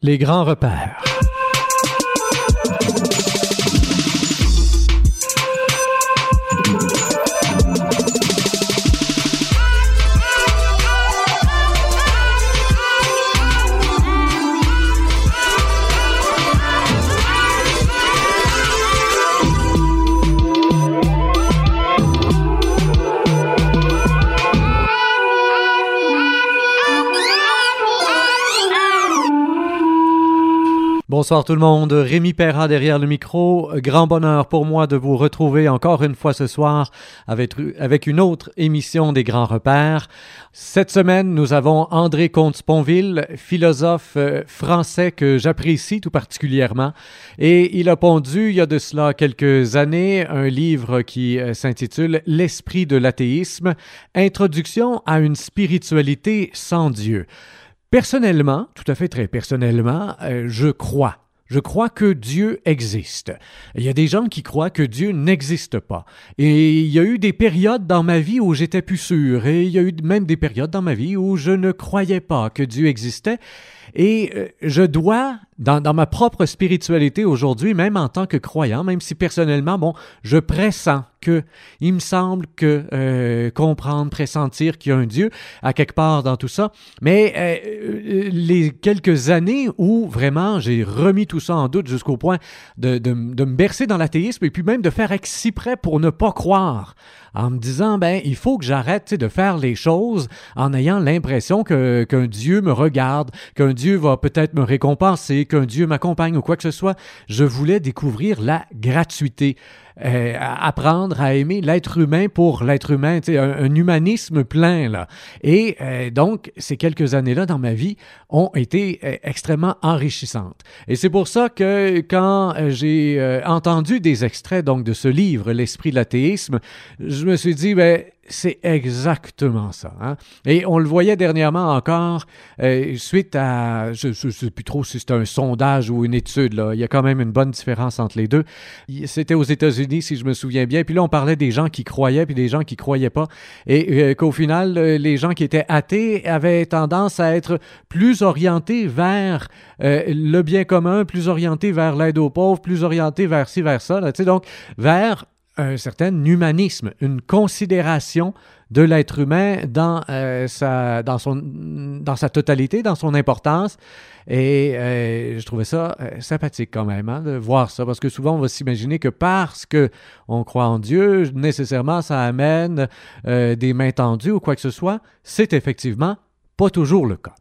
Les grands repères. Bonsoir tout le monde, Rémi Perra derrière le micro. Grand bonheur pour moi de vous retrouver encore une fois ce soir avec, avec une autre émission des grands repères. Cette semaine, nous avons André Comte-Sponville, philosophe euh, français que j'apprécie tout particulièrement. Et il a pondu, il y a de cela quelques années, un livre qui euh, s'intitule L'esprit de l'athéisme, Introduction à une spiritualité sans Dieu. Personnellement, tout à fait très personnellement, euh, je crois. Je crois que Dieu existe. Il y a des gens qui croient que Dieu n'existe pas. Et il y a eu des périodes dans ma vie où j'étais plus sûr. Et il y a eu même des périodes dans ma vie où je ne croyais pas que Dieu existait. Et euh, je dois, dans, ma propre spiritualité aujourd'hui, même en tant que croyant, même si personnellement, bon, je pressens que, il me semble que euh, comprendre, pressentir qu'il y a un Dieu à quelque part dans tout ça. Mais euh, les quelques années où vraiment j'ai remis tout ça en doute jusqu'au point de me bercer dans l'athéisme et puis même de faire exprès pour ne pas croire en me disant, ben, il faut que j'arrête de faire les choses en ayant l'impression qu'un Dieu me regarde, qu'un Dieu va peut-être me récompenser, qu'un Dieu m'accompagne ou quoi que ce soit. Je voulais découvrir la gratuité. Euh, apprendre à aimer l'être humain pour l'être humain, un, un humanisme plein là. Et euh, donc ces quelques années-là dans ma vie ont été euh, extrêmement enrichissantes. Et c'est pour ça que quand j'ai entendu des extraits donc de ce livre, L'esprit de l'athéisme, je me suis dit ben c'est exactement ça. Hein? Et on le voyait dernièrement encore, euh, suite à, je ne sais plus trop si c'était un sondage ou une étude, là. il y a quand même une bonne différence entre les deux. C'était aux États-Unis, si je me souviens bien. Puis là, on parlait des gens qui croyaient, puis des gens qui croyaient pas. Et euh, qu'au final, euh, les gens qui étaient athées avaient tendance à être plus orientés vers euh, le bien commun, plus orientés vers l'aide aux pauvres, plus orientés vers ci, vers ça. Là, donc, vers un certain humanisme, une considération de l'être humain dans, euh, sa, dans, son, dans totalité, dans son importance. Et euh, je trouvais ça euh, sympathique quand même hein, de voir ça, parce que souvent on va s'imaginer que parce que on croit en Dieu, nécessairement ça amène des mains tendues ou quoi que ce soit. C'est effectivement pas toujours le cas.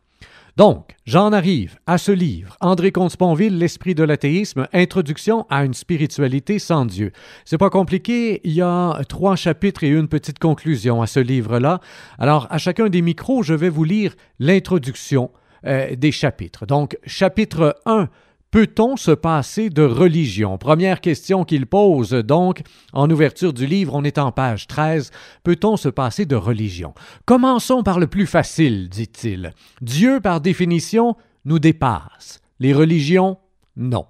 Donc, j'en arrive à ce livre, André Comte-Sponville, L'esprit de l'athéisme, Introduction à une spiritualité sans Dieu. C'est pas compliqué, il y a trois chapitres et une petite conclusion à ce livre-là. Alors, à chacun des micros, je vais vous lire l'introduction euh, des chapitres. Donc, chapitre 1, Peut-on se passer de religion? Première question qu'il pose donc en ouverture du livre, on est en page 13. Peut-on se passer de religion? Commençons par le plus facile, dit-il. Dieu, par définition, nous dépasse. Les religions, non.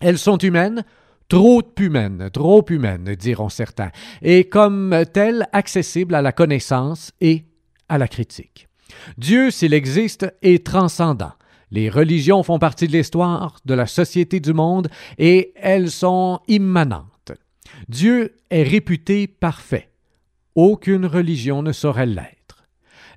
Elles sont humaines, trop humaines, trop humaines, diront certains, et comme telles accessibles à la connaissance et à la critique. Dieu, s'il existe, est transcendant. Les religions font partie de l'histoire, de la société du monde, et elles sont immanentes. Dieu est réputé parfait. Aucune religion ne saurait l'être.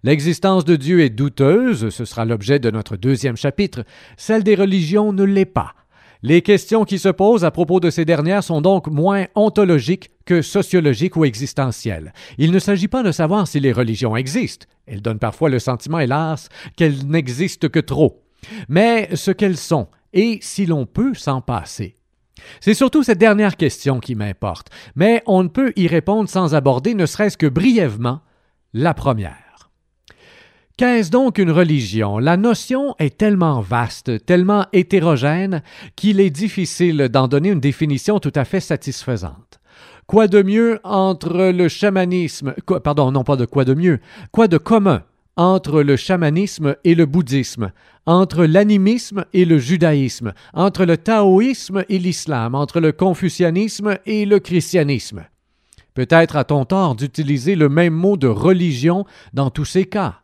L'existence de Dieu est douteuse, ce sera l'objet de notre deuxième chapitre. Celle des religions ne l'est pas. Les questions qui se posent à propos de ces dernières sont donc moins ontologiques que sociologiques ou existentielles. Il ne s'agit pas de savoir si les religions existent. Elles donnent parfois le sentiment, hélas, qu'elles n'existent que trop mais ce qu'elles sont, et si l'on peut s'en passer. C'est surtout cette dernière question qui m'importe, mais on ne peut y répondre sans aborder, ne serait-ce que brièvement, la première. Qu'est-ce donc une religion? La notion est tellement vaste, tellement hétérogène, qu'il est difficile d'en donner une définition tout à fait satisfaisante. Quoi de mieux entre le chamanisme, pardon, non pas de quoi de mieux, quoi de commun entre le chamanisme et le bouddhisme, entre l'animisme et le judaïsme, entre le taoïsme et l'islam, entre le confucianisme et le christianisme. Peut-être a-t-on tort d'utiliser le même mot de religion dans tous ces cas.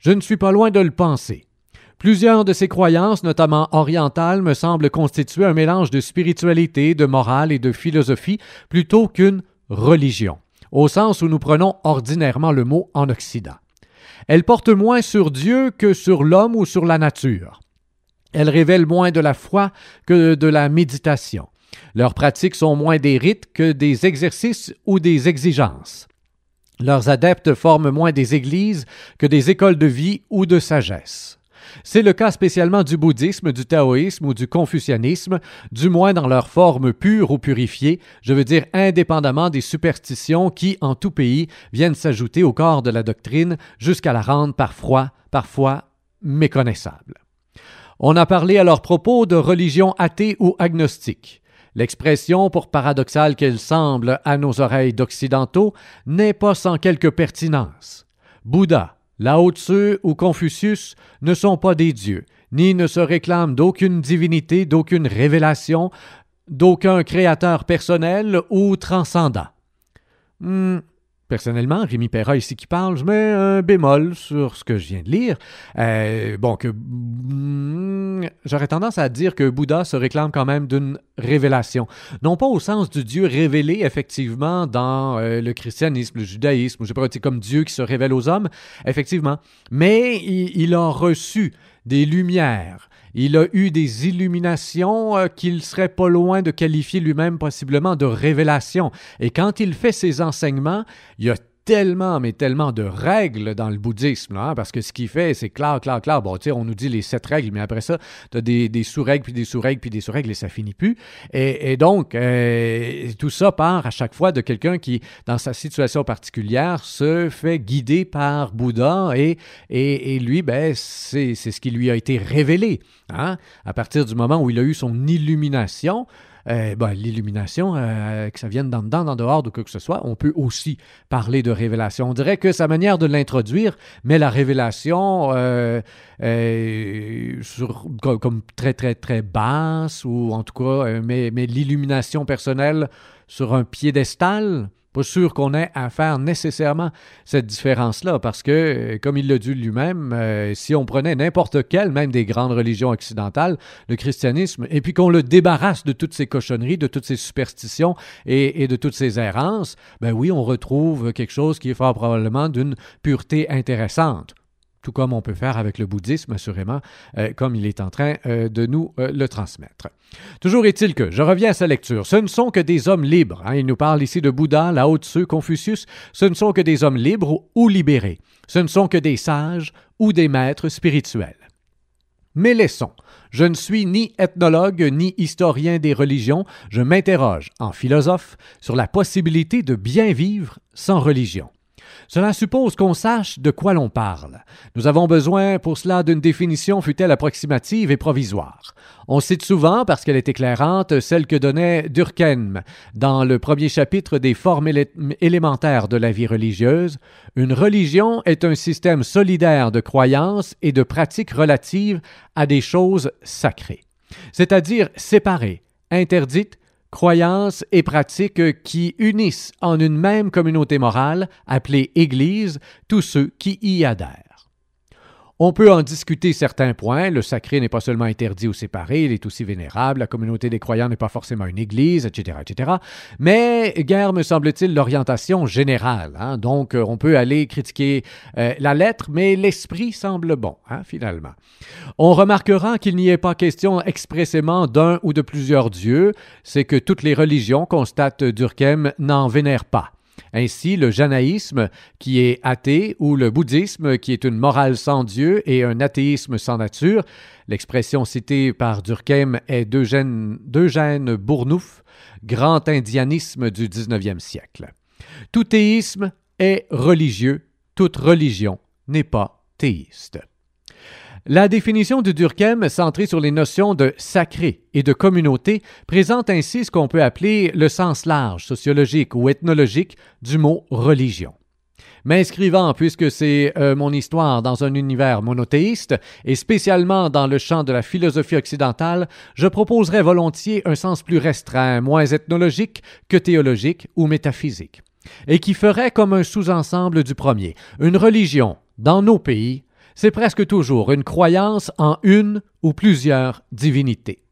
Je ne suis pas loin de le penser. Plusieurs de ces croyances, notamment orientales, me semblent constituer un mélange de spiritualité, de morale et de philosophie plutôt qu'une religion, au sens où nous prenons ordinairement le mot en Occident. Elles portent moins sur Dieu que sur l'homme ou sur la nature. Elles révèlent moins de la foi que de la méditation. Leurs pratiques sont moins des rites que des exercices ou des exigences. Leurs adeptes forment moins des églises que des écoles de vie ou de sagesse. C'est le cas spécialement du bouddhisme, du taoïsme ou du confucianisme, du moins dans leur forme pure ou purifiée, je veux dire indépendamment des superstitions qui, en tout pays, viennent s'ajouter au corps de la doctrine jusqu'à la rendre parfois, parfois méconnaissable. On a parlé à leur propos de religion athée ou agnostique. L'expression, pour paradoxale qu'elle semble à nos oreilles d'occidentaux, n'est pas sans quelque pertinence. Bouddha, Lao Tzu ou Confucius ne sont pas des dieux, ni ne se réclament d'aucune divinité, d'aucune révélation, d'aucun créateur personnel ou transcendant. Hmm, Personnellement, Rémi Perra ici qui parle, je mets un bémol sur ce que je viens de lire. Euh, bon, que hmm, j'aurais tendance à dire que Bouddha se réclame quand même d'une révélation. Non pas au sens du Dieu révélé, effectivement, dans euh, le christianisme, le judaïsme, je sais pas, comme Dieu qui se révèle aux hommes, effectivement. Mais il a reçu des lumières, il a eu des illuminations euh, qu'il serait pas loin de qualifier lui-même possiblement de révélations. Et quand il fait ses enseignements, il y a tellement, mais tellement de règles dans le bouddhisme, hein, parce que ce qu'il fait, c'est clair, clair, clair. Bon, tu sais, on nous dit les sept règles, mais après ça, tu as des, sous-règles, puis des sous-règles, puis des sous-règles, et ça finit plus. Et, donc, euh, tout ça part à chaque fois de quelqu'un qui, dans sa situation particulière, se fait guider par Bouddha, et, et, et lui, ben, c'est ce qui lui a été révélé. Hein? À partir du moment où il a eu son illumination, euh, ben, l'illumination, euh, que ça vienne d'en dedans, d'en dehors, de quoi que ce soit, on peut aussi parler de révélation. On dirait que sa manière de l'introduire met la révélation euh, comme, très, très, très basse, ou en tout cas, met l'illumination personnelle sur un piédestal. Pas sûr qu'on ait à faire nécessairement cette différence-là, parce que, euh, comme il l'a dit lui-même, euh, si on prenait n'importe quelle, même des grandes religions occidentales, le christianisme, et puis qu'on le débarrasse de toutes ces cochonneries, de toutes ces superstitions et, et de toutes ces errances, ben oui, on retrouve quelque chose qui est fort probablement d'une pureté intéressante tout comme on peut faire avec le bouddhisme, assurément, euh, comme il est en train euh, de nous euh, le transmettre. Toujours est-il que, je reviens à sa lecture, ce ne sont que des hommes libres. Hein. il nous parle ici de Bouddha, Lao Tzu, Confucius. Ce ne sont que des hommes libres ou libérés. Ce ne sont que des sages ou des maîtres spirituels. Mais laissons. Je ne suis ni ethnologue ni historien des religions. Je m'interroge, en philosophe, sur la possibilité de bien vivre sans religion. Cela suppose qu'on sache de quoi l'on parle. Nous avons besoin pour cela d'une définition fut-elle approximative et provisoire. On cite souvent, parce qu'elle est éclairante, celle que donnait Durkheim dans le premier chapitre des formes élémentaires de la vie religieuse. Une religion est un système solidaire de croyances et de pratiques relatives à des choses sacrées, c'est-à-dire séparées, interdites croyances et pratiques qui unissent en une même communauté morale, appelée Église, tous ceux qui y adhèrent. On peut en discuter certains points. Le sacré n'est pas seulement interdit ou séparé, il est aussi vénérable. La communauté des croyants n'est pas forcément une église, etc., etc. Mais guère, me semble-t-il, l'orientation générale. Hein. Donc, euh, on peut aller critiquer euh, la lettre, mais l'esprit semble bon, hein, finalement. On remarquera qu'il n'y ait pas question expressément d'un ou de plusieurs dieux. C'est que toutes les religions, constate Durkheim, n'en vénèrent pas. Ainsi, le janaïsme, qui est athée, ou le bouddhisme, qui est une morale sans Dieu et un athéisme sans nature, l'expression citée par Durkheim est d'Eugène, Bournouf, grand indianisme du 19e siècle. Tout théisme est religieux, toute religion n'est pas théiste. La définition de Durkheim, centrée sur les notions de sacré et de communauté, présente ainsi ce qu'on peut appeler le sens large, sociologique ou ethnologique du mot religion. M'inscrivant, puisque c'est euh, mon histoire dans un univers monothéiste, et spécialement dans le champ de la philosophie occidentale, je proposerais volontiers un sens plus restreint, moins ethnologique que théologique ou métaphysique, et qui ferait comme un sous-ensemble du premier, une religion, dans nos pays, c'est presque toujours une croyance en une ou plusieurs divinités.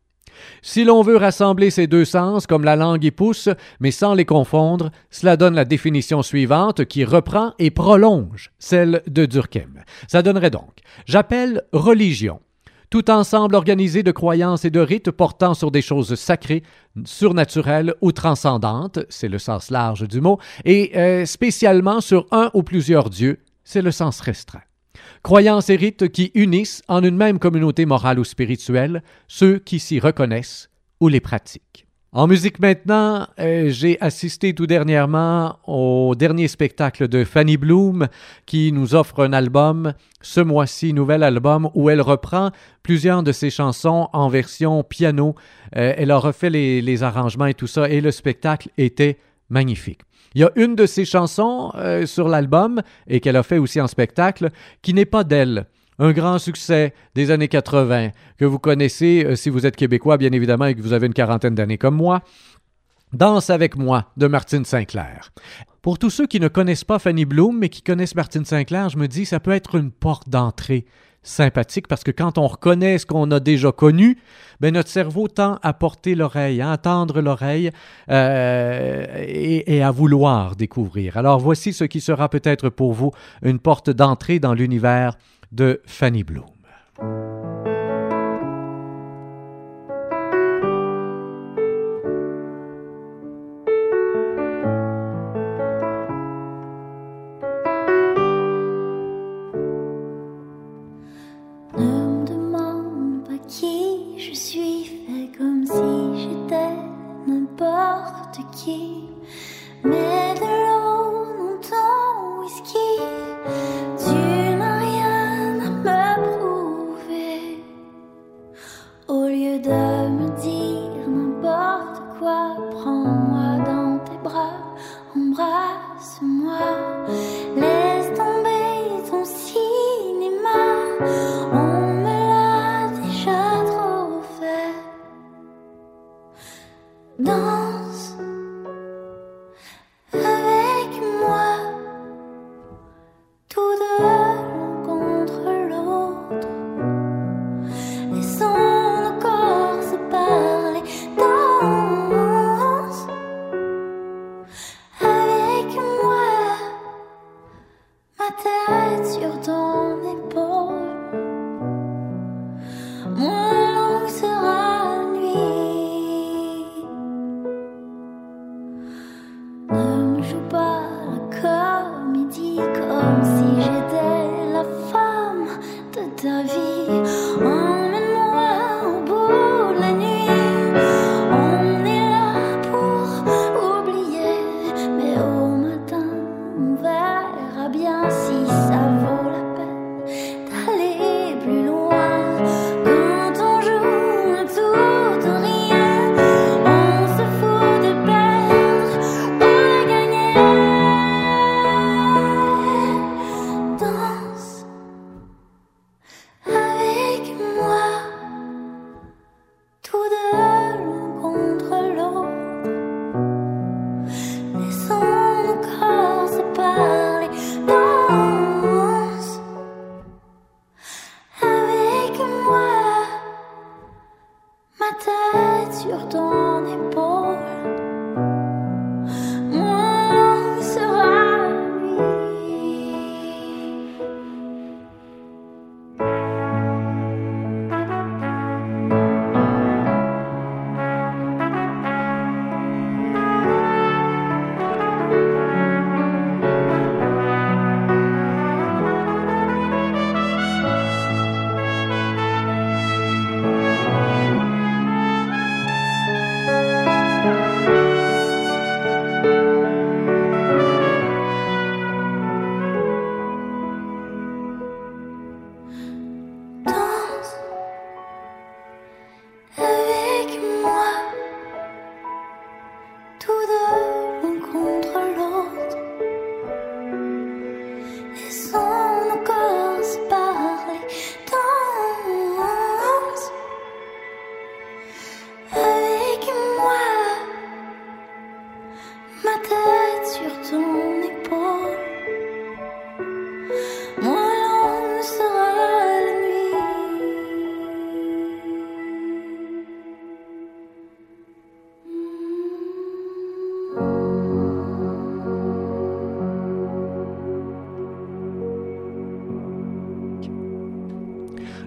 Si l'on veut rassembler ces deux sens comme la langue y pousse, mais sans les confondre, cela donne la définition suivante qui reprend et prolonge celle de Durkheim. Ça donnerait donc J'appelle religion tout ensemble organisé de croyances et de rites portant sur des choses sacrées, surnaturelles ou transcendantes, c'est le sens large du mot, et euh, spécialement sur un ou plusieurs dieux, c'est le sens restreint. Croyances et rites qui unissent en une même communauté morale ou spirituelle ceux qui s'y reconnaissent ou les pratiquent. En musique maintenant, euh, j'ai assisté tout dernièrement au dernier spectacle de Fanny Bloom qui nous offre un album, ce mois-ci, nouvel album, où elle reprend plusieurs de ses chansons en version piano. Euh, elle a refait les, les, arrangements et tout ça, et le spectacle était magnifique. Il y a une de ses chansons euh, sur l'album, et qu'elle a fait aussi en spectacle, qui n'est pas d'elle. Un grand succès des années 80 que vous connaissez euh, si vous êtes québécois, bien évidemment, et que vous avez une quarantaine d'années comme moi. Danse avec moi de Martine Sinclair. Pour tous ceux qui ne connaissent pas Fanny Bloom, mais qui connaissent Martine Sinclair, je me dis ça peut être une porte d'entrée sympathique parce que quand on reconnaît ce qu'on a déjà connu, ben notre cerveau tend à porter l'oreille, à entendre l'oreille euh, et, et, à vouloir découvrir. Alors voici ce qui sera peut-être pour vous une porte d'entrée dans l'univers de Fanny Bloom.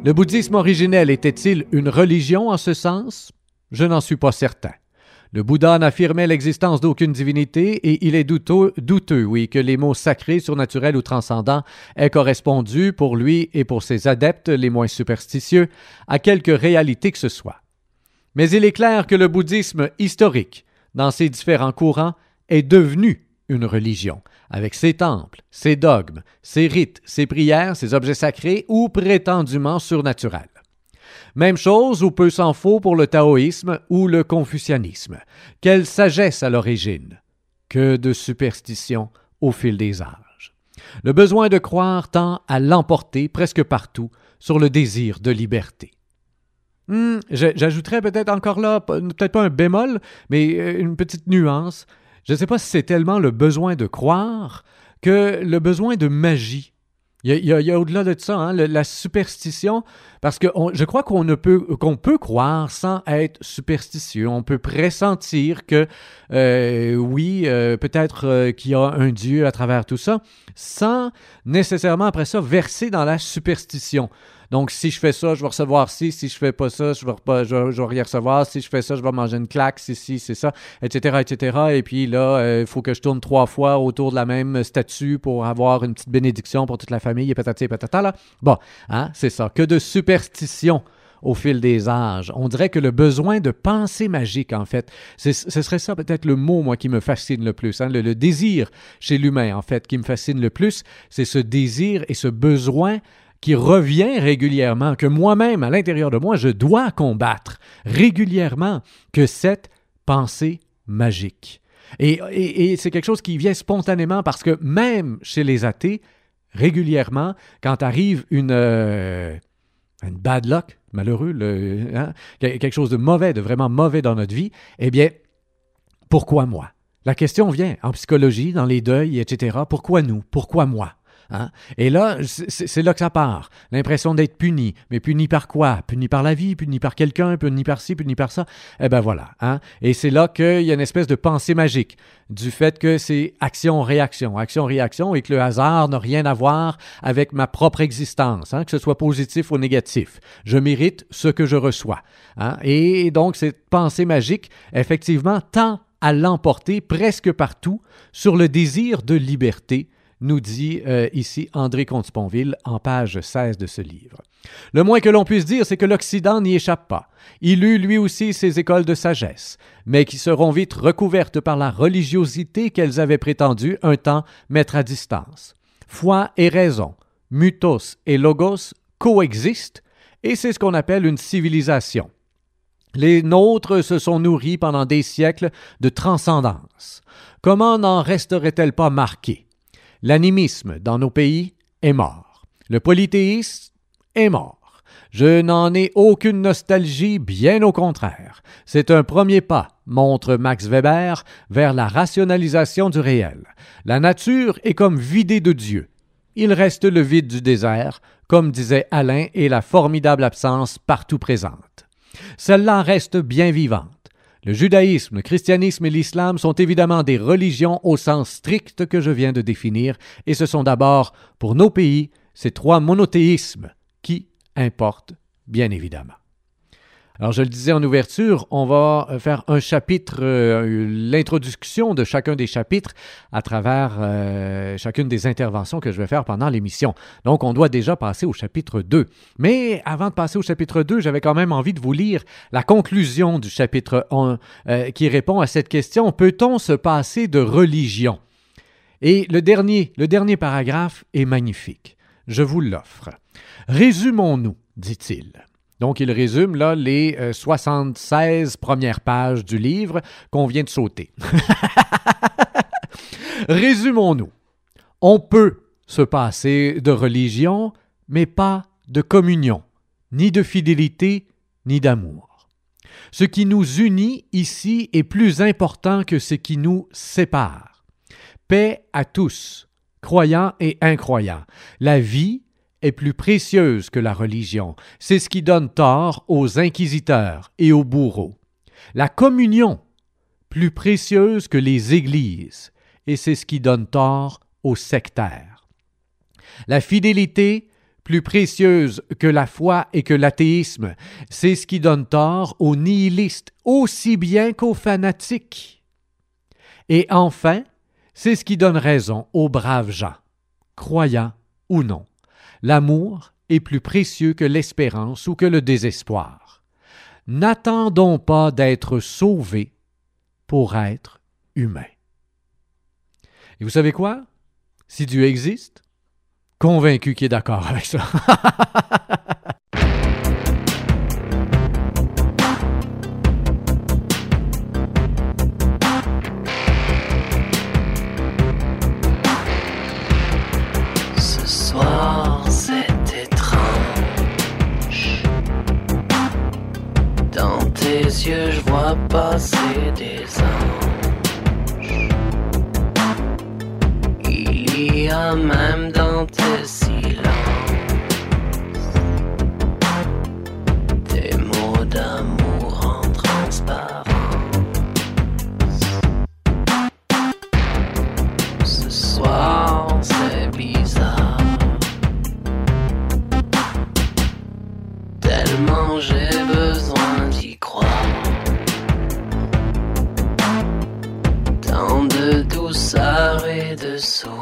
Le bouddhisme originel était-il une religion en ce sens? Je n'en suis pas certain. Le Bouddha n'affirmait l'existence d'aucune divinité et il est douteux, douteux, oui, que les mots sacrés, surnaturels ou transcendants aient correspondu pour lui et pour ses adeptes les moins superstitieux à quelque réalité que ce soit. Mais il est clair que le bouddhisme historique, dans ses différents courants, est devenu une religion, avec ses temples, ses dogmes, ses rites, ses prières, ses objets sacrés ou prétendument surnaturels. Même chose ou peu s'en faut pour le taoïsme ou le confucianisme. Quelle sagesse à l'origine. Que de superstition au fil des âges. Le besoin de croire tend à l'emporter presque partout sur le désir de liberté. Hmm, j'ajouterais peut-être encore là, peut-être pas un bémol, mais euh, une petite nuance. Je ne sais pas si c'est tellement le besoin de croire que le besoin de magie il y a, au-delà de ça, hein, la superstition, parce que je crois qu'on peut qu'on peut croire sans être superstitieux. On peut pressentir que euh, oui, euh, peut-être euh, qu'il y a un Dieu à travers tout ça, sans nécessairement après ça verser dans la superstition. Donc, si je fais ça, je vais recevoir ci. Si je fais pas ça, je vais, pas, je, vais rien recevoir. Si je fais ça, je vais manger une claque. Si, si, c'est ça, etc., etc. Et puis là, il euh, faut que je tourne trois fois autour de la même statue pour avoir une petite bénédiction pour toute la famille et patati et patata, là. Bon, hein, c'est ça. Que de superstition au fil des âges. On dirait que le besoin de pensée magique, en fait, ce serait ça peut-être le mot, moi, qui me fascine le plus. Hein? Le, désir chez l'humain, en fait, qui me fascine le plus, c'est ce désir et ce besoin qui revient régulièrement, que moi-même, à l'intérieur de moi, je dois combattre régulièrement, que cette pensée magique. Et, c'est quelque chose qui vient spontanément parce que même chez les athées, régulièrement, quand arrive une, euh, bad luck, malheureux, hein, quelque chose de mauvais, de vraiment mauvais dans notre vie, eh bien, pourquoi moi? La question vient en psychologie, dans les deuils, etc. Pourquoi nous? Pourquoi moi? Hein? Et là, c'est là que ça part. L'impression d'être puni. Mais puni par quoi? Puni par la vie, puni par quelqu'un, puni par ci, puni par ça. Eh ben voilà. Hein? Et c'est là qu'il y a une espèce de pensée magique du fait que c'est action-réaction, action-réaction et que le hasard n'a rien à voir avec ma propre existence, hein? que ce soit positif ou négatif. Je mérite ce que je reçois. Hein? Et donc, cette pensée magique, effectivement, tend à l'emporter presque partout sur le désir de liberté nous dit euh, ici André Comte-Sponville en page 16 de ce livre. Le moins que l'on puisse dire, c'est que l'Occident n'y échappe pas. Il eut lui aussi ses écoles de sagesse, mais qui seront vite recouvertes par la religiosité qu'elles avaient prétendu un temps mettre à distance. Foi et raison, mutos et logos coexistent, et c'est ce qu'on appelle une civilisation. Les nôtres se sont nourris pendant des siècles de transcendance. Comment n'en resterait-elle pas marquée? L'animisme dans nos pays est mort. Le polythéisme est mort. Je n'en ai aucune nostalgie, bien au contraire. C'est un premier pas, montre Max Weber, vers la rationalisation du réel. La nature est comme vidée de Dieu. Il reste le vide du désert, comme disait Alain, et la formidable absence partout présente. Celle-là reste bien vivante. Le judaïsme, le christianisme et l'islam sont évidemment des religions au sens strict que je viens de définir, et ce sont d'abord, pour nos pays, ces trois monothéismes qui importent, bien évidemment. Alors, je le disais en ouverture, on va euh, faire un chapitre, euh, l'introduction de chacun des chapitres à travers euh, chacune des interventions que je vais faire pendant l'émission. Donc, on doit déjà passer au chapitre 2. Mais avant de passer au chapitre 2, j'avais quand même envie de vous lire la conclusion du chapitre 1 qui répond à cette question, peut-on se passer de religion? Et le dernier, le dernier paragraphe est magnifique. Je vous l'offre. Résumons-nous, dit-il. Donc, il résume là les 76 euh, premières pages du livre qu'on vient de sauter. Résumons-nous. On peut se passer de religion, mais pas de communion, ni de fidélité, ni d'amour. Ce qui nous unit ici est plus important que ce qui nous sépare. Paix à tous, croyants et incroyants. La vie est plus précieuse que la religion. C'est ce qui donne tort aux inquisiteurs et aux bourreaux. La communion, plus précieuse que les églises, et c'est ce qui donne tort aux sectaires. La fidélité, plus précieuse que la foi et que l'athéisme, c'est ce qui donne tort aux nihilistes aussi bien qu'aux fanatiques. Et enfin, c'est ce qui donne raison aux braves gens, croyants ou non. L'amour est plus précieux que l'espérance ou que le désespoir. N'attendons pas d'être sauvés pour être humains. Et vous savez quoi? Si Dieu existe, convaincu qu'il est d'accord avec ça. cieux, je vois passer des ans. Il y a même dans tes silences. sol.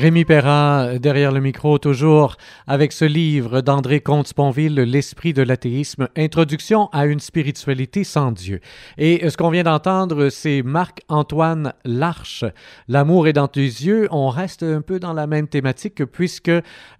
Rémi Perra, derrière le micro, toujours avec ce livre d'André Comte-Sponville, L'esprit de l'athéisme, Introduction à une spiritualité sans Dieu. Et ce qu'on vient d'entendre, c'est Marc-Antoine Larche, L'amour est dans tes yeux. On reste un peu dans la même thématique puisque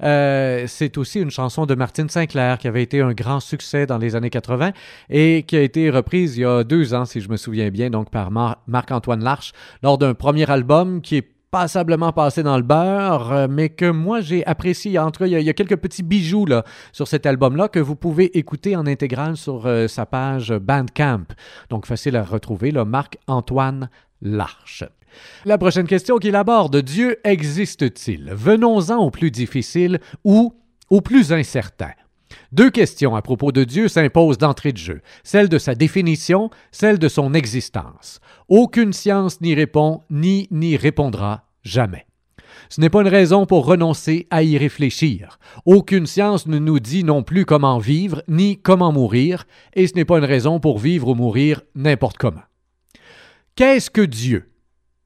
euh, c'est aussi une chanson de Martine Sinclair qui avait été un grand succès dans les années 80 et qui a été reprise il y a deux ans, si je me souviens bien, donc par Marc-Antoine Larche, lors d'un premier album qui est passablement passé dans le beurre, euh, mais que moi j'ai apprécié. Entre il y, a, il y a quelques petits bijoux sur cet album-là que vous pouvez écouter en intégrale sur euh, sa page Bandcamp. Donc facile à retrouver, là, Marc-Antoine Larche. La prochaine question qu'il aborde, Dieu existe-t-il? Venons-en au plus difficile ou au plus incertain. Deux questions à propos de Dieu s'imposent d'entrée de jeu, celle de sa définition, celle de son existence. Aucune science n'y répond, ni n'y répondra jamais. Ce n'est pas une raison pour renoncer à y réfléchir. Aucune science ne nous dit non plus comment vivre, ni comment mourir, et ce n'est pas une raison pour vivre ou mourir n'importe comment. Qu'est-ce que Dieu?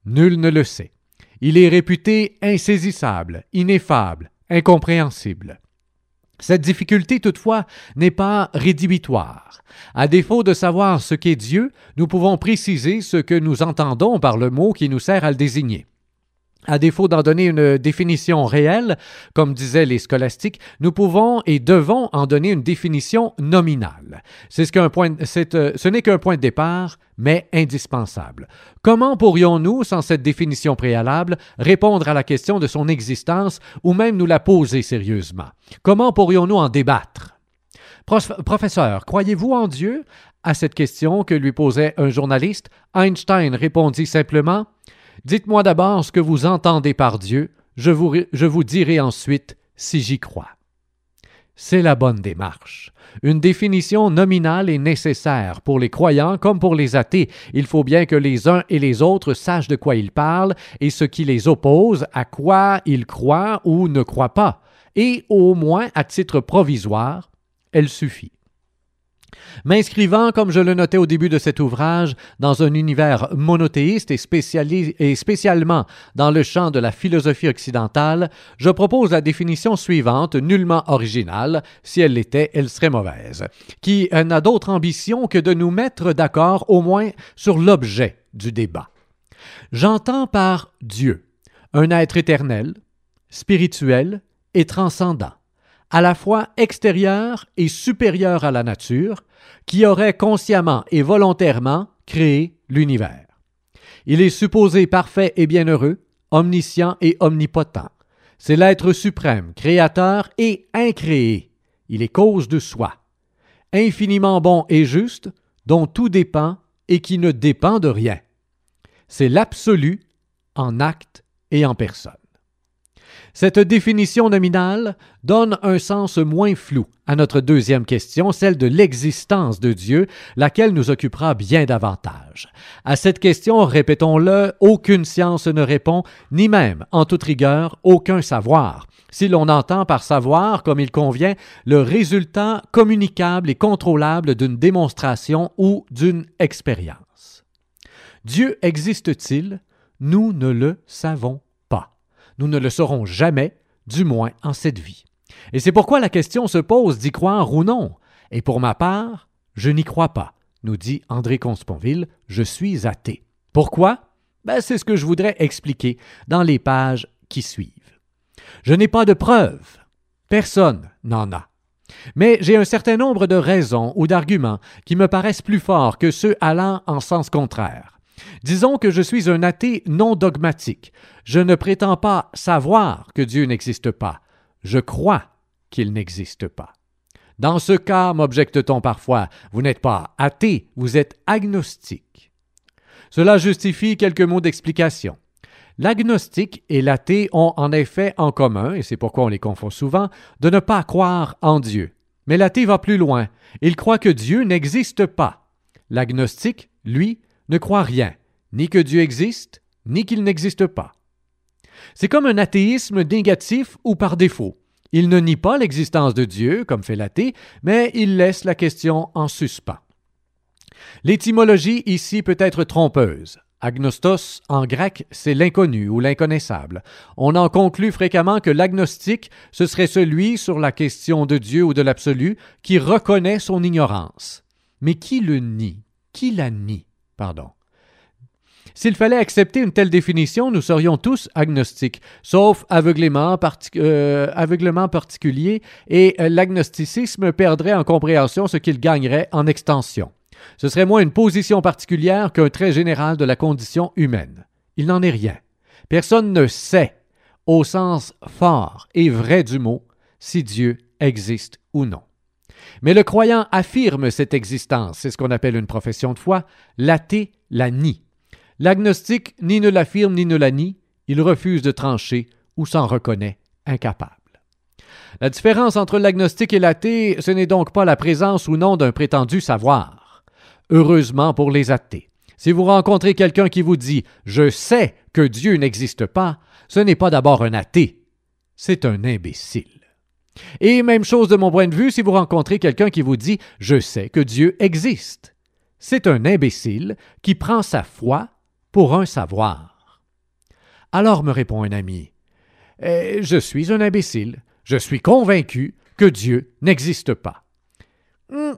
Nul ne le sait. Il est réputé insaisissable, ineffable, incompréhensible. Cette difficulté, toutefois, n'est pas rédhibitoire. À défaut de savoir ce qu'est Dieu, nous pouvons préciser ce que nous entendons par le mot qui nous sert à le désigner. À défaut d'en donner une définition réelle, comme disaient les scolastiques, nous pouvons et devons en donner une définition nominale. C'est ce, point, euh, ce n'est qu'un point de départ, mais indispensable. Comment pourrions-nous, sans cette définition préalable, répondre à la question de son existence ou même nous la poser sérieusement? Comment pourrions-nous en débattre? Professeur, croyez-vous en Dieu? À cette question que lui posait un journaliste, Einstein répondit simplement Dites-moi d'abord ce que vous entendez par Dieu, je vous, je vous dirai ensuite si j'y crois. C'est la bonne démarche. Une définition nominale est nécessaire pour les croyants comme pour les athées. Il faut bien que les uns et les autres sachent de quoi ils parlent et ce qui les oppose, à quoi ils croient ou ne croient pas. Et au moins, à titre provisoire, elle suffit. M'inscrivant, comme je le notais au début de cet ouvrage, dans un univers monothéiste et, et, spécialement dans le champ de la philosophie occidentale, je propose la définition suivante, nullement originale, si elle l'était, elle serait mauvaise, qui n'a d'autre ambition que de nous mettre d'accord au moins sur l'objet du débat. J'entends par Dieu un être éternel, spirituel et transcendant à la fois extérieur et supérieur à la nature, qui aurait consciemment et volontairement créé l'univers. Il est supposé parfait et bienheureux, omniscient et omnipotent. C'est l'être suprême, créateur et incréé. Il est cause de soi. Infiniment bon et juste, dont tout dépend et qui ne dépend de rien. C'est l'absolu en acte et en personne. Cette définition nominale donne un sens moins flou à notre deuxième question, celle de l'existence de Dieu, laquelle nous occupera bien davantage. À cette question, répétons-le, aucune science ne répond, ni même, en toute rigueur, aucun savoir. Si l'on entend par savoir, comme il convient, le résultat communicable et contrôlable d'une démonstration ou d'une expérience. Dieu existe-t-il? Nous ne le savons nous ne le saurons jamais, du moins en cette vie. Et c'est pourquoi la question se pose d'y croire ou non. Et pour ma part, je n'y crois pas, nous dit André Consponville, je suis athée. Pourquoi? Ben, c'est ce que je voudrais expliquer dans les pages qui suivent. Je n'ai pas de preuves. Personne n'en a. Mais j'ai un certain nombre de raisons ou d'arguments qui me paraissent plus forts que ceux allant en sens contraire. Disons que je suis un athée non dogmatique. Je ne prétends pas savoir que Dieu n'existe pas. Je crois qu'il n'existe pas. Dans ce cas, m'objecte-t-on parfois, vous n'êtes pas athée, vous êtes agnostique. Cela justifie quelques mots d'explication. L'agnostique et l'athée ont en effet en commun, et c'est pourquoi on les confond souvent, de ne pas croire en Dieu. Mais l'athée va plus loin. Il croit que Dieu n'existe pas. L'agnostique, lui, ne croit rien, ni que Dieu existe, ni qu'il n'existe pas. C'est comme un athéisme négatif ou par défaut. Il ne nie pas l'existence de Dieu, comme fait l'athée, mais il laisse la question en suspens. L'étymologie ici peut être trompeuse. Agnostos, en grec, c'est l'inconnu ou l'inconnaissable. On en conclut fréquemment que l'agnostique, ce serait celui sur la question de Dieu ou de l'absolu qui reconnaît son ignorance. Mais qui le nie? Qui la nie Pardon? S'il fallait accepter une telle définition, nous serions tous agnostiques, sauf aveuglement, euh, aveuglement particulier, et euh, l'agnosticisme perdrait en compréhension ce qu'il gagnerait en extension. Ce serait moins une position particulière qu'un trait général de la condition humaine. Il n'en est rien. Personne ne sait, au sens fort et vrai du mot, si Dieu existe ou non. Mais le croyant affirme cette existence, c'est ce qu'on appelle une profession de foi, l'athée la nie. L'agnostique ni ne l'affirme ni ne la nie, il refuse de trancher ou s'en reconnaît incapable. La différence entre l'agnostique et l'athée, ce n'est donc pas la présence ou non d'un prétendu savoir. Heureusement pour les athées. Si vous rencontrez quelqu'un qui vous dit Je sais que Dieu n'existe pas, ce n'est pas d'abord un athée, c'est un imbécile. Et même chose de mon point de vue si vous rencontrez quelqu'un qui vous dit Je sais que Dieu existe. C'est un imbécile qui prend sa foi pour un savoir. Alors me répond un ami eh, Je suis un imbécile. Je suis convaincu que Dieu n'existe pas. Hum,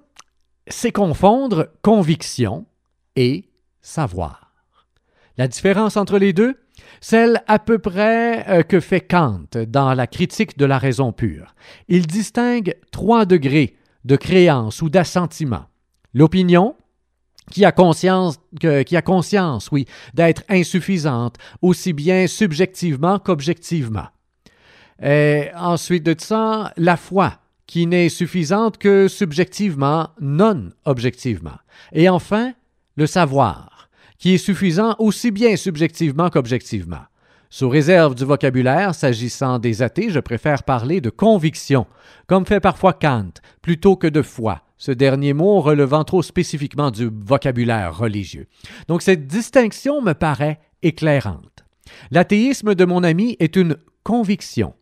c'est confondre conviction et savoir. La différence entre les deux, celle à peu près euh, que fait Kant dans la critique de la raison pure. Il distingue trois degrés de créance ou d'assentiment. L'opinion, qui a conscience, qui a conscience, oui, d'être insuffisante, aussi bien subjectivement qu'objectivement. Et ensuite de ça, la foi, qui n'est suffisante que subjectivement, non objectivement. Et enfin, le savoir, qui est suffisant aussi bien subjectivement qu'objectivement. Sous réserve du vocabulaire, s'agissant des athées, je préfère parler de conviction, comme fait parfois Kant, plutôt que de foi, ce dernier mot relevant trop spécifiquement du vocabulaire religieux. Donc cette distinction me paraît éclairante. L'athéisme de mon ami est une conviction,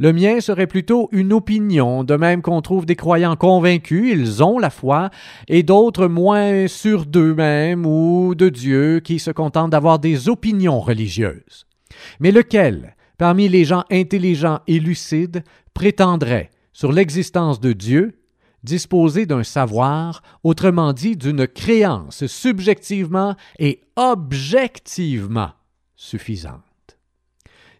le mien serait plutôt une opinion, de même qu'on trouve des croyants convaincus, ils ont la foi, et d'autres moins sûrs d'eux-mêmes ou de Dieu qui se contentent d'avoir des opinions religieuses. Mais lequel, parmi les gens intelligents et lucides, prétendrait sur l'existence de Dieu, disposer d'un savoir, autrement dit d'une créance subjectivement et objectivement suffisante?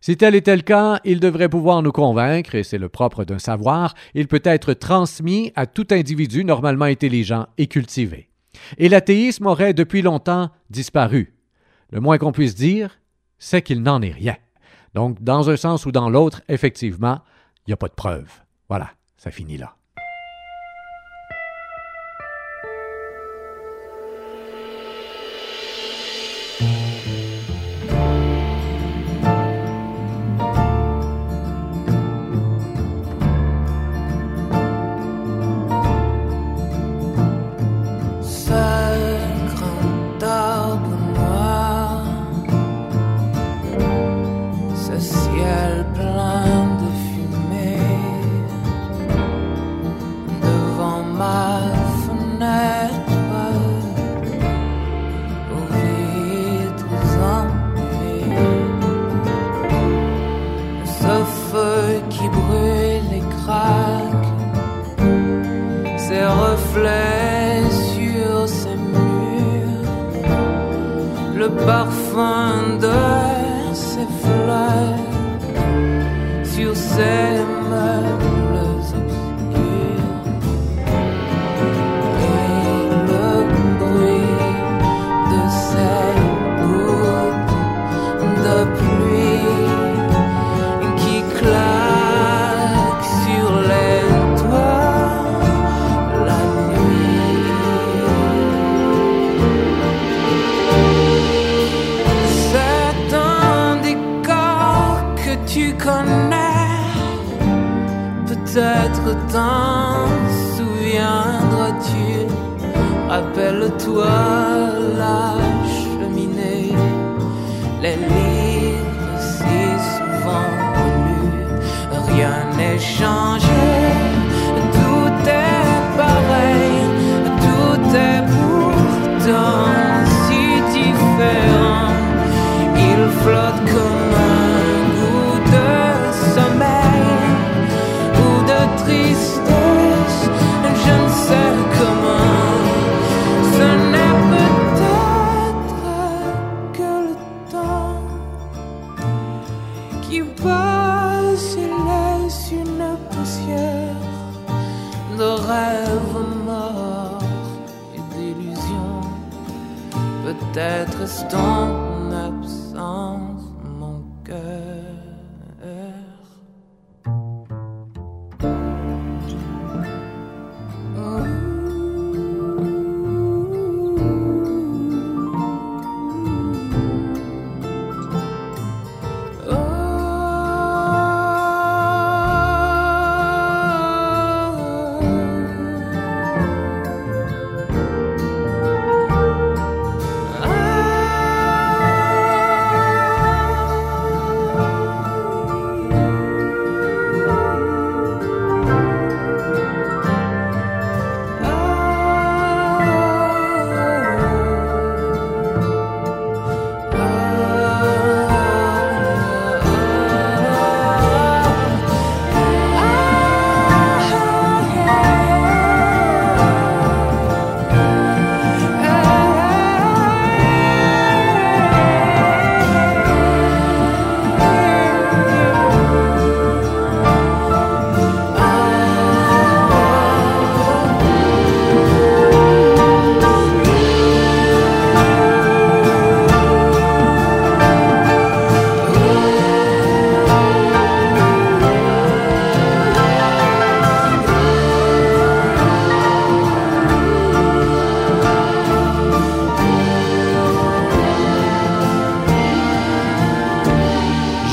Si tel était le cas, il devrait pouvoir nous convaincre, et c'est le propre d'un savoir, il peut être transmis à tout individu normalement intelligent et cultivé. Et l'athéisme aurait depuis longtemps disparu. Le moins qu'on puisse dire, c'est qu'il n'en est rien. Donc, dans un sens ou dans l'autre, effectivement, il n'y a pas de preuve. Voilà, ça finit là.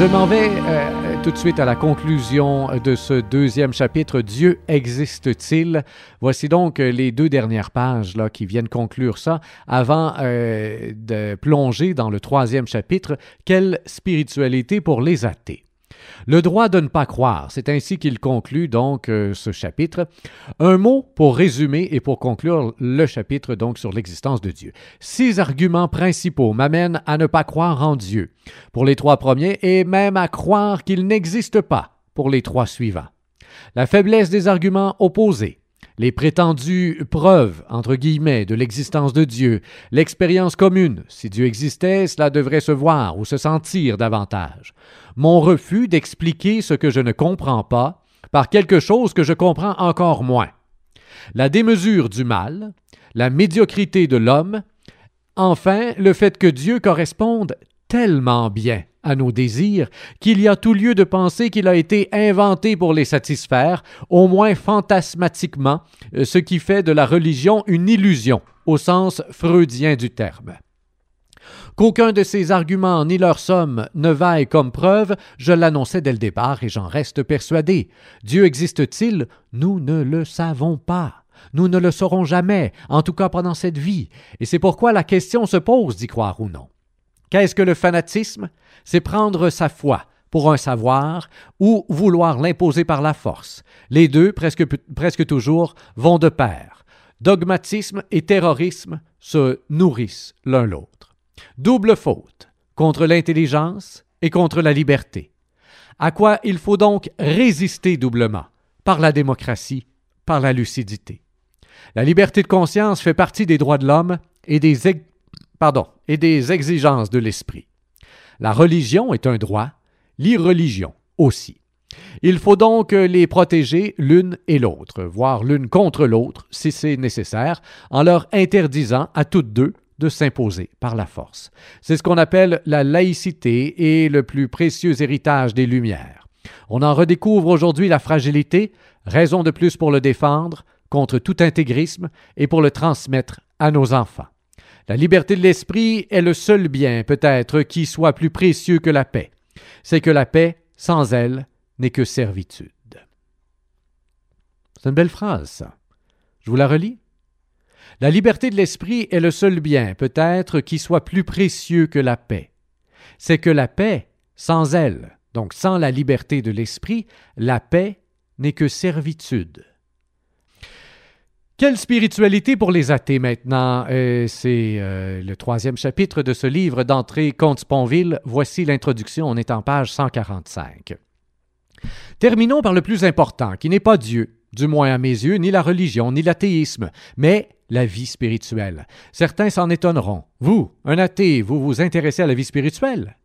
Je m'en vais euh, tout de suite à la conclusion de ce deuxième chapitre, Dieu existe-t-il? Voici donc euh, les deux dernières pages là, qui viennent conclure ça avant euh, de plonger dans le troisième chapitre, Quelle spiritualité pour les athées? Le droit de ne pas croire, c'est ainsi qu'il conclut donc euh, ce chapitre. Un mot pour résumer et pour conclure le chapitre donc sur l'existence de Dieu. Six arguments principaux m'amènent à ne pas croire en Dieu pour les trois premiers et même à croire qu'il n'existe pas pour les trois suivants. La faiblesse des arguments opposés les prétendues preuves, entre guillemets, de l'existence de Dieu, l'expérience commune, si Dieu existait, cela devrait se voir ou se sentir davantage, mon refus d'expliquer ce que je ne comprends pas par quelque chose que je comprends encore moins, la démesure du mal, la médiocrité de l'homme, enfin le fait que Dieu corresponde tellement bien à nos désirs qu'il y a tout lieu de penser qu'il a été inventé pour les satisfaire, au moins fantasmatiquement, euh, ce qui fait de la religion une illusion au sens freudien du terme. Qu'aucun de ces arguments ni leur somme ne vaille comme preuve, je l'annonçais dès le départ et j'en reste persuadé. Dieu existe-t-il? Nous ne le savons pas. Nous ne le saurons jamais, en tout cas pendant cette vie, et c'est pourquoi la question se pose d'y croire ou non. Qu'est-ce que le fanatisme? C'est prendre sa foi pour un savoir ou vouloir l'imposer par la force. Les deux, presque, toujours, vont de pair. Dogmatisme et terrorisme se nourrissent l'un l'autre. Double faute contre l'intelligence et contre la liberté. À quoi il faut donc résister doublement? Par la démocratie, par la lucidité. La liberté de conscience fait partie des droits de l'homme et des, et des exigences de l'esprit. La religion est un droit, l'irreligion aussi. Il faut donc les protéger l'une et l'autre, voire l'une contre l'autre, si c'est nécessaire, en leur interdisant à toutes deux de s'imposer par la force. C'est ce qu'on appelle la laïcité et le plus précieux héritage des Lumières. On en redécouvre aujourd'hui la fragilité, raison de plus pour le défendre contre tout intégrisme et pour le transmettre à nos enfants. La liberté de l'esprit est le seul bien, peut-être, qui soit plus précieux que la paix. C'est que la paix, sans elle, n'est que servitude. C'est une belle phrase, ça. Je vous la relis. La liberté de l'esprit est le seul bien, peut-être, qui soit plus précieux que la paix. C'est que la paix, sans elle, donc sans la liberté de l'esprit, la paix n'est que servitude. Quelle spiritualité pour les athées maintenant? Euh, c'est euh, le troisième chapitre de ce livre d'entrée Comte Sponville. Voici l'introduction, on est en page 145. Terminons par le plus important, qui n'est pas Dieu, du moins à mes yeux, ni la religion, ni l'athéisme, mais la vie spirituelle. Certains s'en étonneront. Vous, un athée, vous vous intéressez à la vie spirituelle?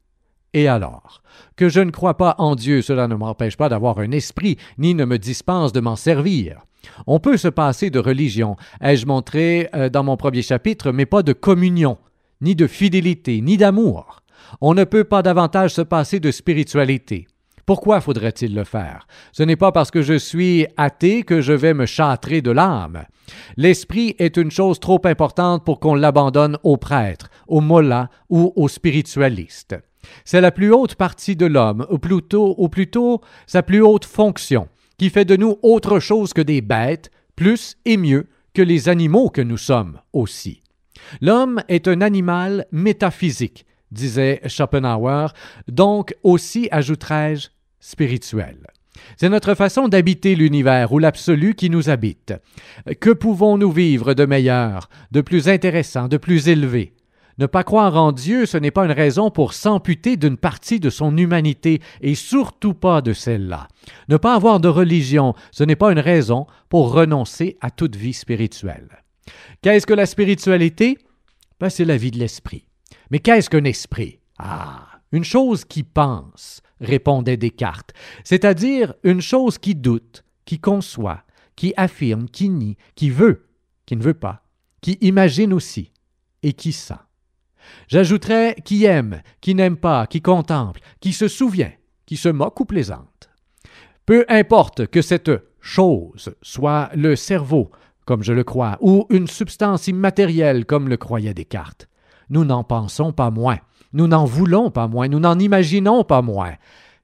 Et alors? Que je ne crois pas en Dieu, cela ne m'empêche pas d'avoir un esprit, ni ne me dispense de m'en servir. On peut se passer de religion, ai-je montré euh, dans mon premier chapitre, mais pas de communion, ni de fidélité, ni d'amour. On ne peut pas davantage se passer de spiritualité. Pourquoi faudrait-il le faire? Ce n'est pas parce que je suis athée que je vais me châtrer de l'âme. L'esprit est une chose trop importante pour qu'on l'abandonne aux prêtres, aux mollahs ou aux spiritualistes. C'est la plus haute partie de l'homme, ou plutôt, ou plutôt sa plus haute fonction, qui fait de nous autre chose que des bêtes, plus et mieux que les animaux que nous sommes aussi. L'homme est un animal métaphysique, disait Schopenhauer, donc aussi, ajouterais-je, spirituel. C'est notre façon d'habiter l'univers ou l'absolu qui nous habite. Que pouvons-nous vivre de meilleur, de plus intéressant, de plus élevé? Ne pas croire en Dieu, ce n'est pas une raison pour s'amputer d'une partie de son humanité, et surtout pas de celle-là. Ne pas avoir de religion, ce n'est pas une raison pour renoncer à toute vie spirituelle. Qu'est-ce que la spiritualité? Ben, c'est la vie de l'esprit. Mais qu'est-ce qu'un esprit? Ah, une chose qui pense, répondait Descartes, c'est-à-dire une chose qui doute, qui conçoit, qui affirme, qui nie, qui veut, qui ne veut pas, qui imagine aussi, et qui sent. J'ajouterais qui aime, qui n'aime pas, qui contemple, qui se souvient, qui se moque ou plaisante. Peu importe que cette chose soit le cerveau, comme je le crois, ou une substance immatérielle, comme le croyait Descartes, nous n'en pensons pas moins, nous n'en voulons pas moins, nous n'en imaginons pas moins.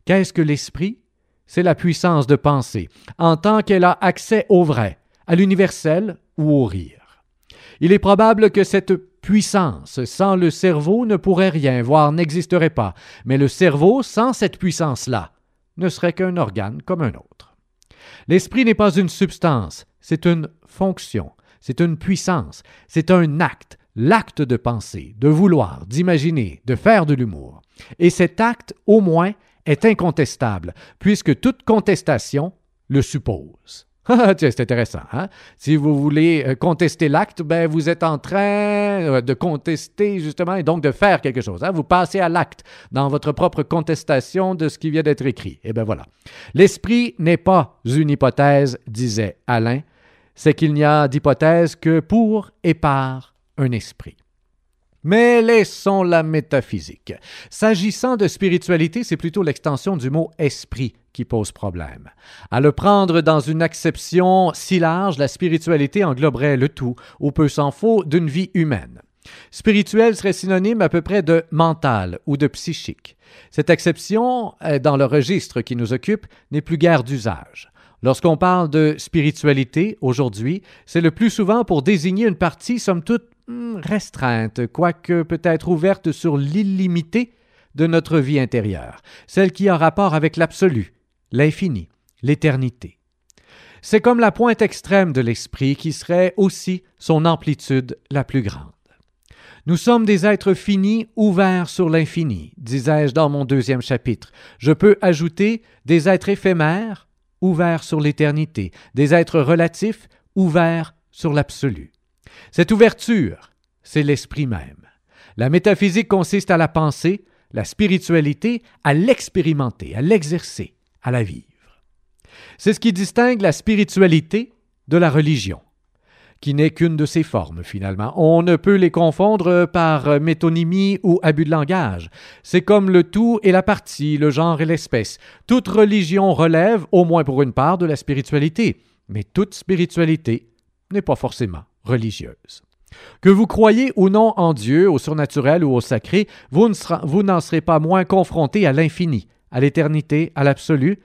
Qu'est-ce que l'esprit? C'est la puissance de penser, en tant qu'elle a accès au vrai, à l'universel ou au rire. Il est probable que cette puissance. Sans le cerveau ne pourrait rien, voire n'existerait pas. Mais le cerveau, sans cette puissance-là, ne serait qu'un organe comme un autre. L'esprit n'est pas une substance, c'est une fonction, c'est une puissance, c'est un acte, l'acte de penser, de vouloir, d'imaginer, de faire de l'humour. Et cet acte, au moins, est incontestable, puisque toute contestation le suppose. Ah, c'est intéressant. Hein? Si vous voulez euh, contester l'acte, ben, vous êtes en train euh, de contester justement et donc de faire quelque chose. Hein? Vous passez à l'acte dans votre propre contestation de ce qui vient d'être écrit. Et bien voilà. L'esprit n'est pas une hypothèse, disait Alain, c'est qu'il n'y a d'hypothèse que pour et par un esprit. Mais laissons la métaphysique. S'agissant de spiritualité, c'est plutôt l'extension du mot esprit qui pose problème. À le prendre dans une acception si large, la spiritualité engloberait le tout, ou peu s'en faut, d'une vie humaine. Spirituel serait synonyme à peu près de mental ou de psychique. Cette acception, dans le registre qui nous occupe, n'est plus guère d'usage. Lorsqu'on parle de spiritualité aujourd'hui, c'est le plus souvent pour désigner une partie, somme toute, Hmm, restreinte, quoique peut-être ouverte sur l'illimité de notre vie intérieure, celle qui a rapport avec l'absolu, l'infini, l'éternité. C'est comme la pointe extrême de l'esprit qui serait aussi son amplitude la plus grande. Nous sommes des êtres finis ouverts sur l'infini, disais-je dans mon deuxième chapitre. Je peux ajouter des êtres éphémères ouverts sur l'éternité, des êtres relatifs ouverts sur l'absolu. Cette ouverture, c'est l'esprit même. La métaphysique consiste à la penser, la spiritualité à l'expérimenter, à l'exercer, à la vivre. C'est ce qui distingue la spiritualité de la religion, qui n'est qu'une de ses formes finalement. On ne peut les confondre par métonymie ou abus de langage. C'est comme le tout et la partie, le genre et l'espèce. Toute religion relève, au moins pour une part, de la spiritualité, mais toute spiritualité n'est pas forcément religieuse. Que vous croyez ou non en Dieu, au surnaturel ou au sacré, vous, n'en serez pas moins confronté à l'infini, à l'éternité, à l'absolu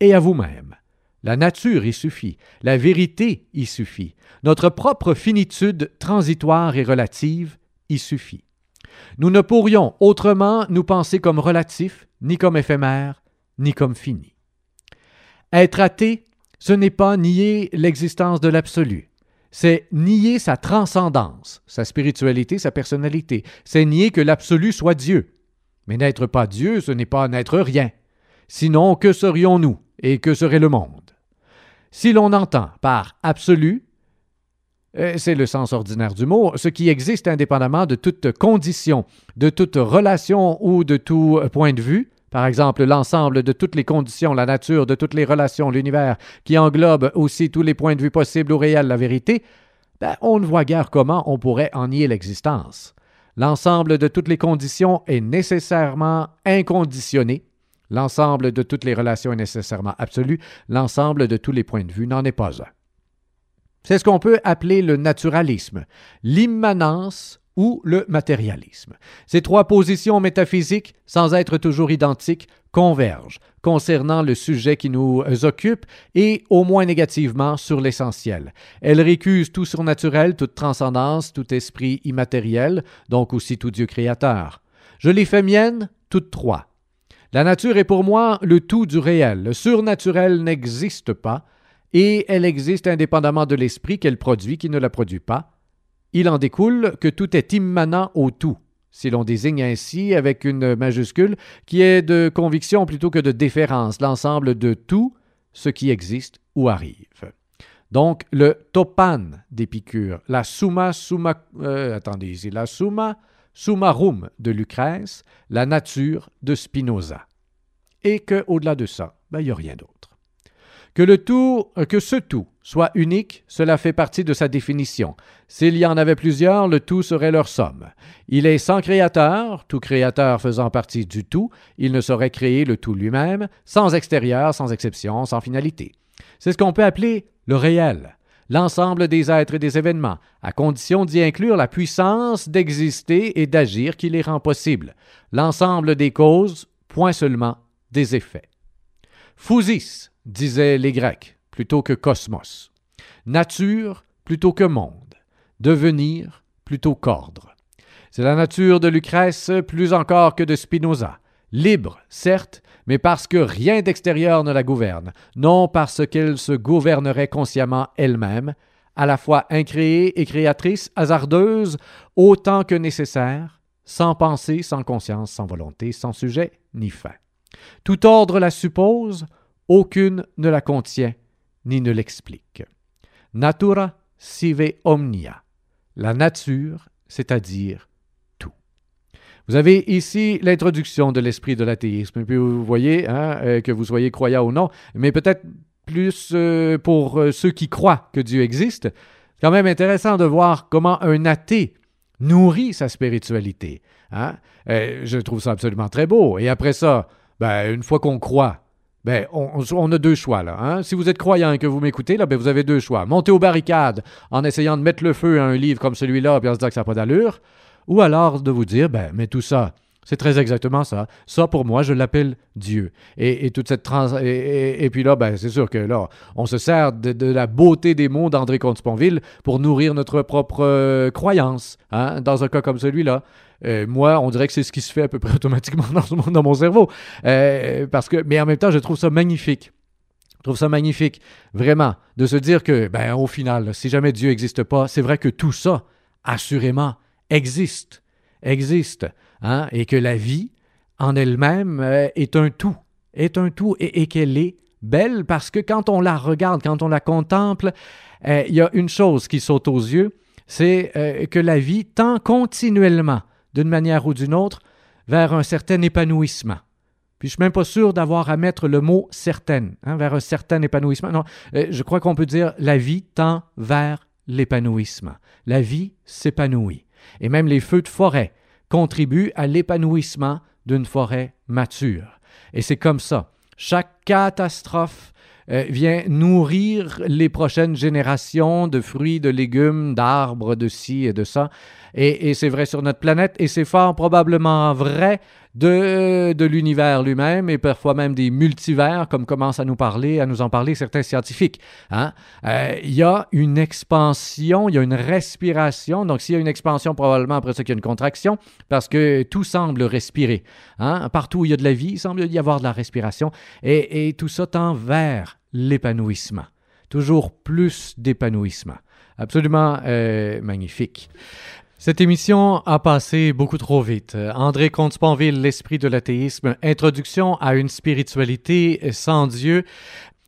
et à vous-même. La nature y suffit, la vérité y suffit, notre propre finitude transitoire et relative y suffit. Nous ne pourrions autrement nous penser comme relatifs, ni comme éphémères, ni comme finis. Être athée, ce n'est pas nier l'existence de l'absolu, c'est nier sa transcendance, sa spiritualité, sa personnalité. C'est nier que l'absolu soit Dieu. Mais n'être pas Dieu, ce n'est pas n'être rien. Sinon, que serions-nous et que serait le monde? Si l'on entend par absolu euh, c'est le sens ordinaire du mot, ce qui existe indépendamment de toute condition, de toute relation ou de tout point de vue, par exemple, l'ensemble de toutes les conditions, la nature, de toutes les relations, l'univers, qui englobe aussi tous les points de vue possibles ou réels, la vérité, ben, on ne voit guère comment on pourrait en nier l'existence. L'ensemble de toutes les conditions est nécessairement inconditionné. L'ensemble de toutes les relations est nécessairement absolu. L'ensemble de tous les points de vue n'en est pas un. C'est ce qu'on peut appeler le naturalisme, l'immanence ou le matérialisme. Ces trois positions métaphysiques, sans être toujours identiques, convergent concernant le sujet qui nous occupe et, au moins négativement, sur l'essentiel. Elles récusent tout surnaturel, toute transcendance, tout esprit immatériel, donc aussi tout Dieu créateur. Je les fais miennes, toutes trois. La nature est pour moi le tout du réel. Le surnaturel n'existe pas, et elle existe indépendamment de l'esprit qu'elle produit qui ne la produit pas. Il en découle que tout est immanent au tout, si l'on désigne ainsi avec une majuscule, qui est de conviction plutôt que de déférence, l'ensemble de tout ce qui existe ou arrive. Donc, le topan d'Épicure, la summa summa, euh, attendez, la summa summarum de Lucrèce, la nature de Spinoza. Et que, au-delà de ça, ben, il n'y a rien d'autre. Que le tout, euh, que ce tout soit unique, cela fait partie de sa définition. S'il y en avait plusieurs, le tout serait leur somme. Il est sans créateur, tout créateur faisant partie du tout, il ne saurait créer le tout lui-même, sans extérieur, sans exception, sans finalité. C'est ce qu'on peut appeler le réel, l'ensemble des êtres et des événements, à condition d'y inclure la puissance d'exister et d'agir qui les rend possibles, l'ensemble des causes, point seulement des effets. Fousis, disaient les Grecs, plutôt que cosmos. Nature plutôt que monde. Devenir plutôt qu'ordre. C'est la nature de Lucrèce plus encore que de Spinoza. Libre, certes, mais parce que rien d'extérieur ne la gouverne, non parce qu'elle se gouvernerait consciemment elle-même, à la fois incréée et créatrice, hasardeuse, autant que nécessaire, sans pensée, sans conscience, sans volonté, sans sujet ni fin. Tout ordre la suppose, aucune ne la contient ni ne l'explique. Natura sive omnia. La nature, c'est-à-dire. Vous avez ici l'introduction de l'esprit de l'athéisme. Puis vous voyez, hein, euh, que vous soyez croyant ou non, mais peut-être plus euh, pour euh, ceux qui croient que Dieu existe, c'est quand même intéressant de voir comment un athée nourrit sa spiritualité. Hein. je trouve ça absolument très beau. Et après ça, ben, une fois qu'on croit, ben, on, a deux choix. Hein. Si vous êtes croyant et que vous m'écoutez, là, ben, vous avez deux choix. Monter aux barricades en essayant de mettre le feu à un livre comme celui-là, puis en se disant que ça n'a pas d'allure, ou alors de vous dire, ben, mais tout ça, c'est très exactement ça. Ça, pour moi, je l'appelle Dieu. Et, toute cette. Et, puis là, ben, c'est sûr que là, on se sert de, la beauté des mots d'André Comte-Sponville pour nourrir notre propre euh, croyance, hein, dans un cas comme celui-là. Euh, moi, on dirait que c'est ce qui se fait à peu près automatiquement dans, dans mon cerveau. Euh, parce que, mais en même temps, je trouve ça magnifique. Je trouve ça magnifique, vraiment, de se dire que, ben, au final, si jamais Dieu n'existe pas, c'est vrai que tout ça, assurément, existe, existe, hein, et que la vie, en elle-même, euh, est un tout, est un tout, et, qu'elle est belle parce que quand on la regarde, quand on la contemple, il y a une chose qui saute aux yeux, c'est que la vie tend continuellement d'une manière ou d'une autre, vers un certain épanouissement. Puis je suis même pas sûr d'avoir à mettre le mot certaine, hein, vers un certain épanouissement. Non, euh, je crois qu'on peut dire la vie tend vers l'épanouissement. La vie s'épanouit. Et même les feux de forêt contribuent à l'épanouissement d'une forêt mature. Et c'est comme ça. Chaque catastrophe euh, vient nourrir les prochaines générations de fruits, de légumes, d'arbres, de ci et de ça. Et, c'est vrai sur notre planète, et c'est fort probablement vrai de, de l'univers lui-même, et parfois même des multivers, comme commencent à nous parler, à nous en parler certains scientifiques. Hein. Euh, il y a une expansion, il y a une respiration. Donc, s'il y a une expansion, probablement après ça qu'il y a une contraction, parce que tout semble respirer. Hein. Partout où il y a de la vie, il semble y avoir de la respiration, et, et tout ça tend vers l'épanouissement. Toujours plus d'épanouissement. Absolument euh, magnifique. Cette émission a passé beaucoup trop vite. André Comte-Sponville, L'esprit de l'athéisme, introduction à une spiritualité sans Dieu.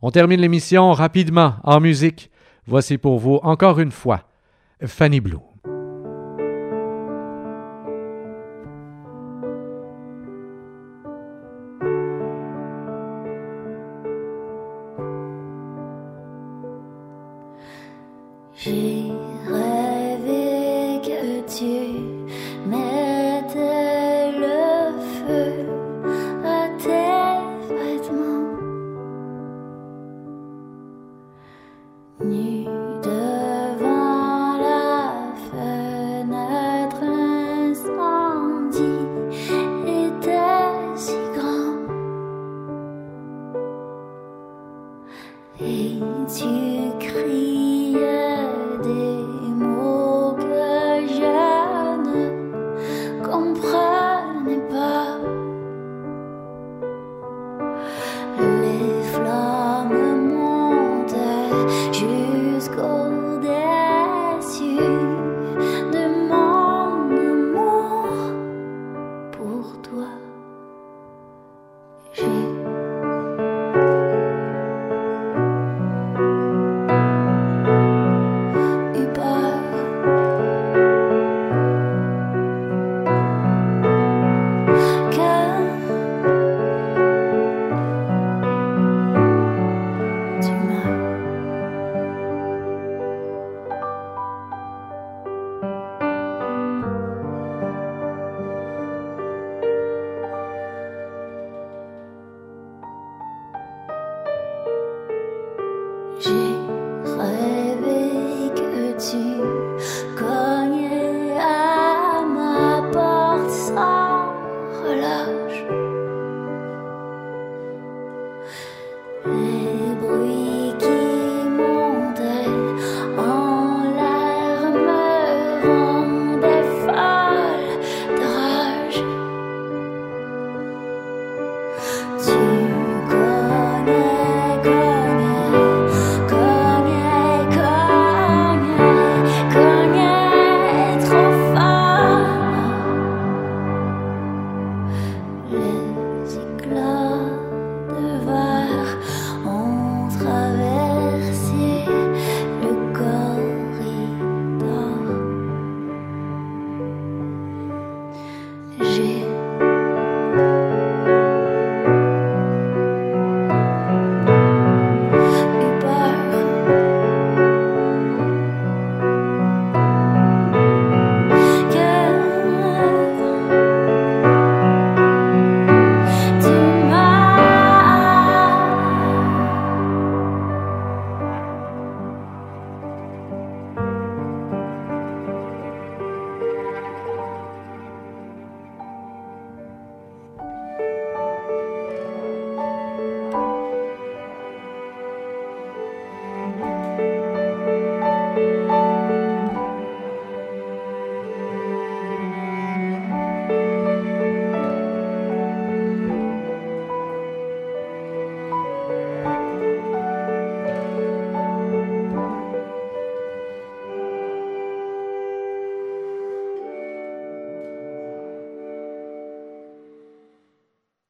On termine l'émission rapidement en musique. Voici pour vous encore une fois Fanny Blue. J'ai